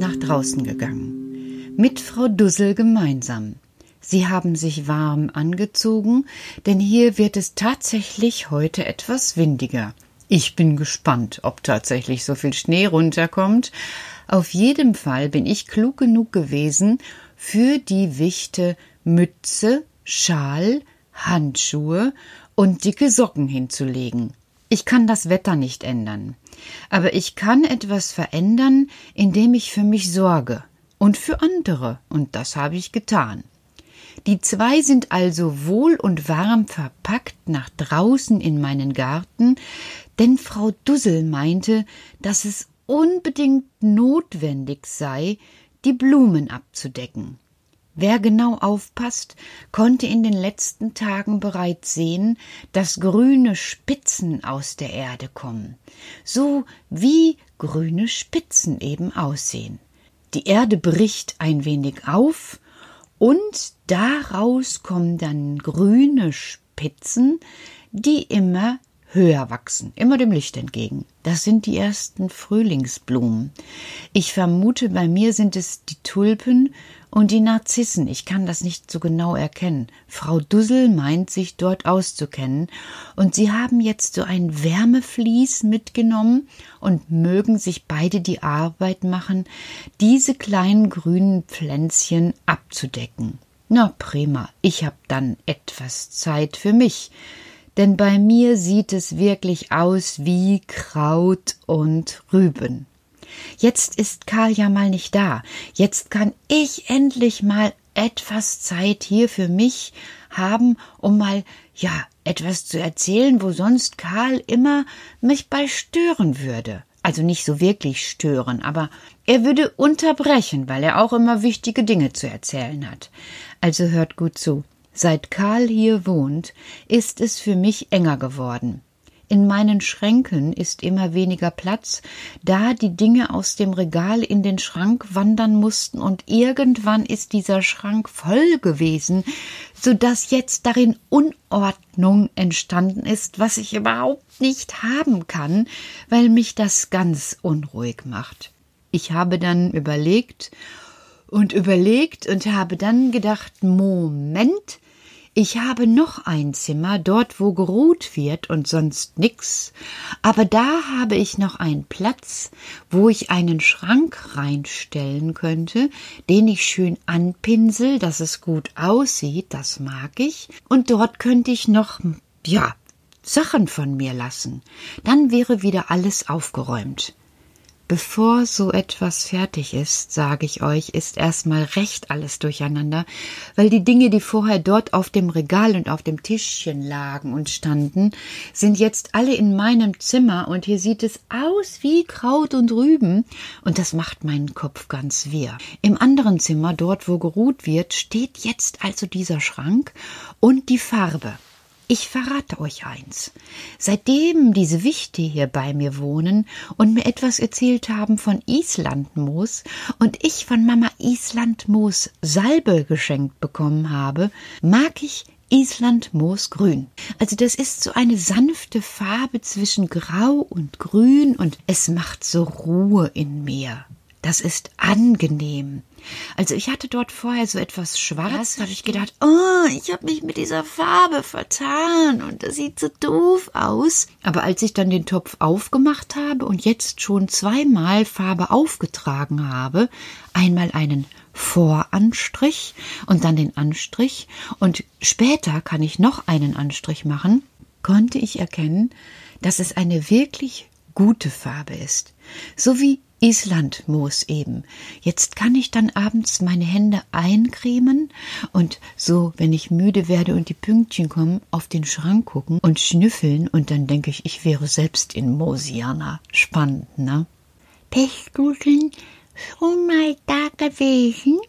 nach draußen gegangen. Mit Frau Dussel gemeinsam. Sie haben sich warm angezogen, denn hier wird es tatsächlich heute etwas windiger. Ich bin gespannt, ob tatsächlich so viel Schnee runterkommt. Auf jeden Fall bin ich klug genug gewesen, für die Wichte Mütze, Schal, Handschuhe und dicke Socken hinzulegen. Ich kann das Wetter nicht ändern, aber ich kann etwas verändern, indem ich für mich sorge und für andere, und das habe ich getan. Die zwei sind also wohl und warm verpackt nach draußen in meinen Garten, denn Frau Dussel meinte, dass es unbedingt notwendig sei, die Blumen abzudecken. Wer genau aufpasst, konnte in den letzten Tagen bereits sehen, dass grüne Spitzen aus der Erde kommen, so wie grüne Spitzen eben aussehen. Die Erde bricht ein wenig auf, und daraus kommen dann grüne Spitzen, die immer höher wachsen, immer dem Licht entgegen. Das sind die ersten Frühlingsblumen. Ich vermute, bei mir sind es die Tulpen und die Narzissen. Ich kann das nicht so genau erkennen. Frau Dussel meint sich dort auszukennen, und sie haben jetzt so ein Wärmeflies mitgenommen und mögen sich beide die Arbeit machen, diese kleinen grünen Pflänzchen abzudecken. Na prima, ich hab dann etwas Zeit für mich denn bei mir sieht es wirklich aus wie Kraut und Rüben. Jetzt ist Karl ja mal nicht da. Jetzt kann ich endlich mal etwas Zeit hier für mich haben, um mal, ja, etwas zu erzählen, wo sonst Karl immer mich bei stören würde. Also nicht so wirklich stören, aber er würde unterbrechen, weil er auch immer wichtige Dinge zu erzählen hat. Also hört gut zu. Seit Karl hier wohnt, ist es für mich enger geworden. In meinen Schränken ist immer weniger Platz, da die Dinge aus dem Regal in den Schrank wandern mussten und irgendwann ist dieser Schrank voll gewesen, so dass jetzt darin Unordnung entstanden ist, was ich überhaupt nicht haben kann, weil mich das ganz unruhig macht. Ich habe dann überlegt und überlegt und habe dann gedacht, Moment, ich habe noch ein Zimmer, dort wo geruht wird und sonst nix, aber da habe ich noch einen Platz, wo ich einen Schrank reinstellen könnte, den ich schön anpinsel, dass es gut aussieht, das mag ich, und dort könnte ich noch, ja, Sachen von mir lassen. Dann wäre wieder alles aufgeräumt. Bevor so etwas fertig ist, sage ich euch, ist erstmal recht alles durcheinander, weil die Dinge, die vorher dort auf dem Regal und auf dem Tischchen lagen und standen, sind jetzt alle in meinem Zimmer und hier sieht es aus wie Kraut und Rüben und das macht meinen Kopf ganz wirr. Im anderen Zimmer, dort wo geruht wird, steht jetzt also dieser Schrank und die Farbe. Ich verrate euch eins. Seitdem diese Wichte hier bei mir wohnen und mir etwas erzählt haben von Islandmoos und ich von Mama Islandmoos Salbe geschenkt bekommen habe, mag ich Islandmoosgrün. Also das ist so eine sanfte Farbe zwischen Grau und Grün und es macht so Ruhe in mir. Das ist angenehm. Also ich hatte dort vorher so etwas schwarz, da habe ich gedacht, oh, ich habe mich mit dieser Farbe vertan und das sieht so doof aus. Aber als ich dann den Topf aufgemacht habe und jetzt schon zweimal Farbe aufgetragen habe, einmal einen Voranstrich und dann den Anstrich und später kann ich noch einen Anstrich machen, konnte ich erkennen, dass es eine wirklich gute Farbe ist. So wie Islandmoos eben. Jetzt kann ich dann abends meine Hände eincremen und so, wenn ich müde werde und die Pünktchen kommen, auf den Schrank gucken und schnüffeln und dann denke ich, ich wäre selbst in Mosiana. Spannend, ne? Denn schon mal da gewesen?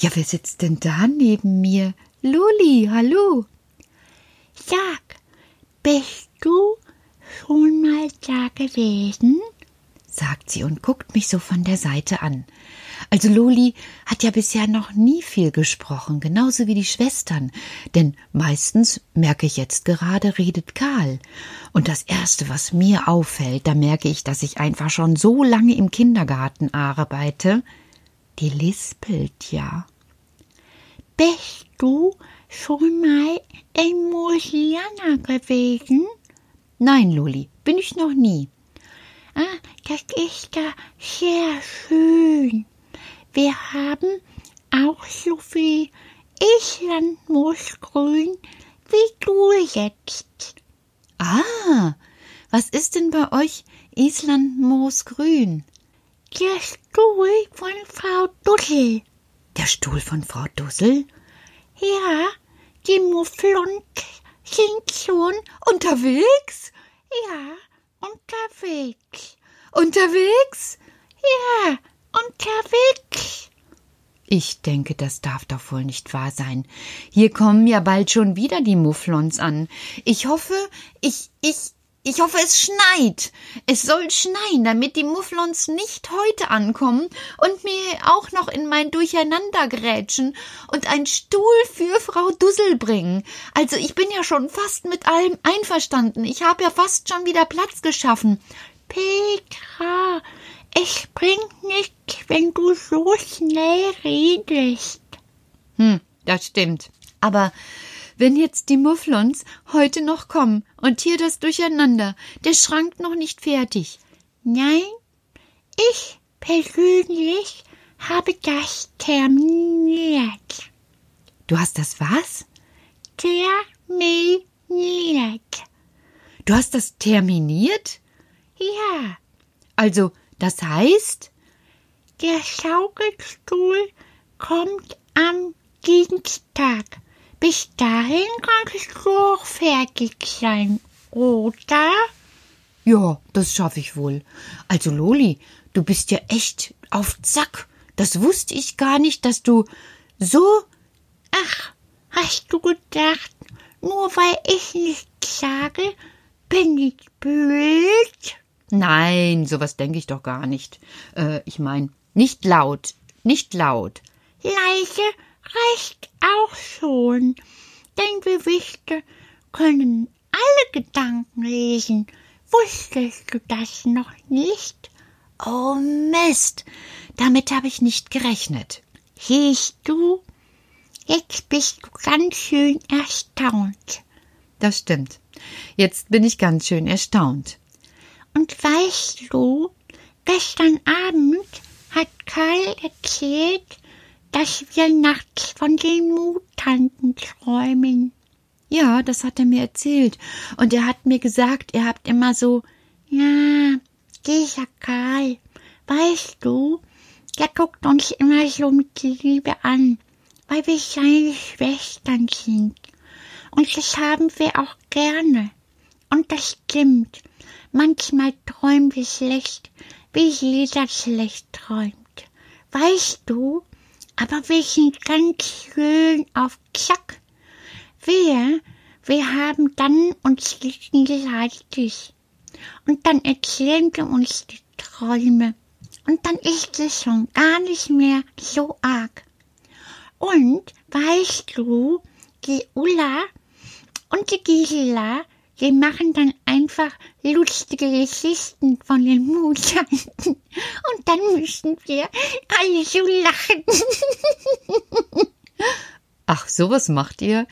Ja, wer sitzt denn da neben mir? Luli, hallo. Sag, bist du schon mal da gewesen? Sie und guckt mich so von der Seite an. Also Loli hat ja bisher noch nie viel gesprochen, genauso wie die Schwestern, denn meistens, merke ich jetzt gerade, redet Karl. Und das Erste, was mir auffällt, da merke ich, dass ich einfach schon so lange im Kindergarten arbeite, die lispelt ja. Bist du schon mal in Mosiana gewesen? Nein, Loli, bin ich noch nie. Ah, das ist da sehr schön. Wir haben auch so viel Islandmoosgrün wie du jetzt. Ah, was ist denn bei euch Islandmoosgrün? Der Stuhl von Frau Dussel. Der Stuhl von Frau Dussel? Ja, die Mufflons sind schon unterwegs? Ja, Unterwegs. Unterwegs? Ja, unterwegs. Ich denke, das darf doch wohl nicht wahr sein. Hier kommen ja bald schon wieder die Mufflons an. Ich hoffe, ich, ich, ich hoffe, es schneit. Es soll schneien, damit die Mufflons nicht heute ankommen und mir auch noch in mein Durcheinander grätschen und ein Stuhl für Frau Dussel bringen. Also ich bin ja schon fast mit allem einverstanden. Ich habe ja fast schon wieder Platz geschaffen. Petra, es bringt nichts, wenn du so schnell redest. Hm, das stimmt. Aber wenn jetzt die Mufflons heute noch kommen und hier das Durcheinander, der Schrank noch nicht fertig. Nein, ich persönlich habe das terminiert. Du hast das was? Terminiert. Du hast das terminiert? Ja. Also, das heißt? Der Schaukelstuhl kommt am Dienstag. Bis dahin kannst du auch fertig sein, oder? Ja, das schaffe ich wohl. Also Loli, du bist ja echt auf Zack. Das wusste ich gar nicht, dass du so. Ach, hast du gedacht, nur weil ich nichts sage, bin ich blöd? Nein, sowas denke ich doch gar nicht. Äh, ich meine, nicht laut, nicht laut. Leise reicht auch schon, denn Gewichte können alle Gedanken lesen. Wusstest du das noch nicht? Oh Mist, damit habe ich nicht gerechnet. Siehst du, jetzt bist du ganz schön erstaunt. Das stimmt. Jetzt bin ich ganz schön erstaunt. Und weißt du, gestern Abend hat Karl erzählt, dass wir nachts von den Mutanten träumen. Ja, das hat er mir erzählt. Und er hat mir gesagt, ihr habt immer so, ja, dieser Karl, weißt du, der guckt uns immer so mit Liebe an, weil wir seine Schwestern sind. Und das haben wir auch gerne. Und das stimmt. Manchmal träumen wir schlecht, wie jeder schlecht träumt. Weißt du, aber wir sind ganz schön auf Zack. Wir, wir haben dann uns gegenseitig. Und dann erzählen wir uns die Träume. Und dann ist es schon gar nicht mehr so arg. Und weißt du, die Ulla und die Gisela, die machen dann einfach lustige Geschichten von den Mutanten. Und dann müssen wir alle so lachen. Ach, sowas macht ihr?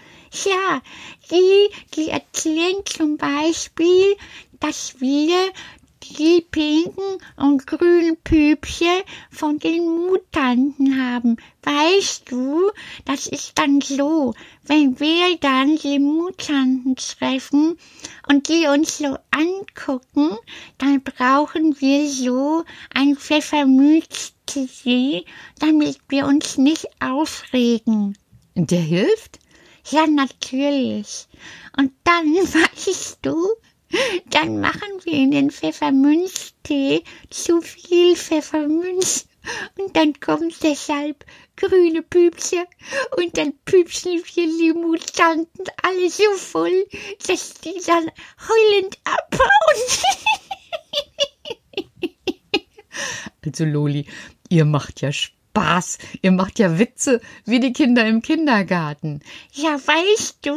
Ja, die, die erzählen zum Beispiel, dass wir die pinken und grünen Püpchen von den Mutanten haben. Weißt du, das ist dann so, wenn wir dann die Mutanten treffen und die uns so angucken, dann brauchen wir so ein Pfefferminztee, damit wir uns nicht aufregen. Der hilft? Ja, natürlich. Und dann, weißt du, dann machen wir in den Pfefferminztee zu viel Pfefferminz. Und dann kommen deshalb grüne Püpse. Und dann püpsen wir die Mutanten alle so voll, dass die dann heulend abhauen. Also Loli, ihr macht ja Spaß, ihr macht ja Witze wie die Kinder im Kindergarten. Ja, weißt du,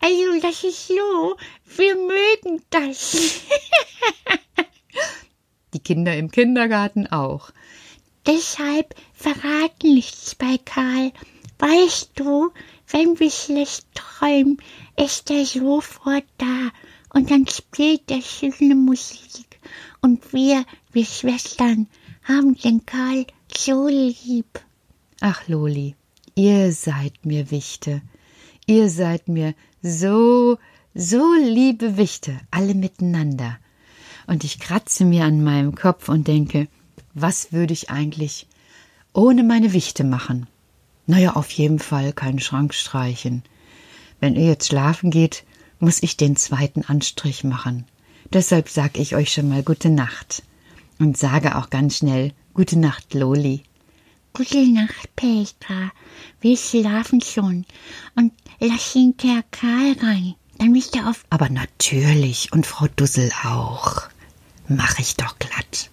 also das ist so, wir mögen das. Die Kinder im Kindergarten auch. Deshalb verraten nichts bei Karl. Weißt du, wenn wir schlecht träumen, ist er sofort da und dann spielt er schöne Musik. Und wir, wir Schwestern, haben den Karl so lieb. Ach, Loli, ihr seid mir Wichte. Ihr seid mir so, so liebe Wichte, alle miteinander. Und ich kratze mir an meinem Kopf und denke, was würde ich eigentlich ohne meine Wichte machen? Naja, auf jeden Fall keinen Schrank streichen. Wenn ihr jetzt schlafen geht, muss ich den zweiten Anstrich machen. Deshalb sag ich euch schon mal gute Nacht. Und sage auch ganz schnell gute Nacht, Loli. Gute Nacht, Petra. Wir schlafen schon. Und lass hinterher Karl rein. Dann bist du auf. Aber natürlich, und Frau Dussel auch. Mach ich doch glatt.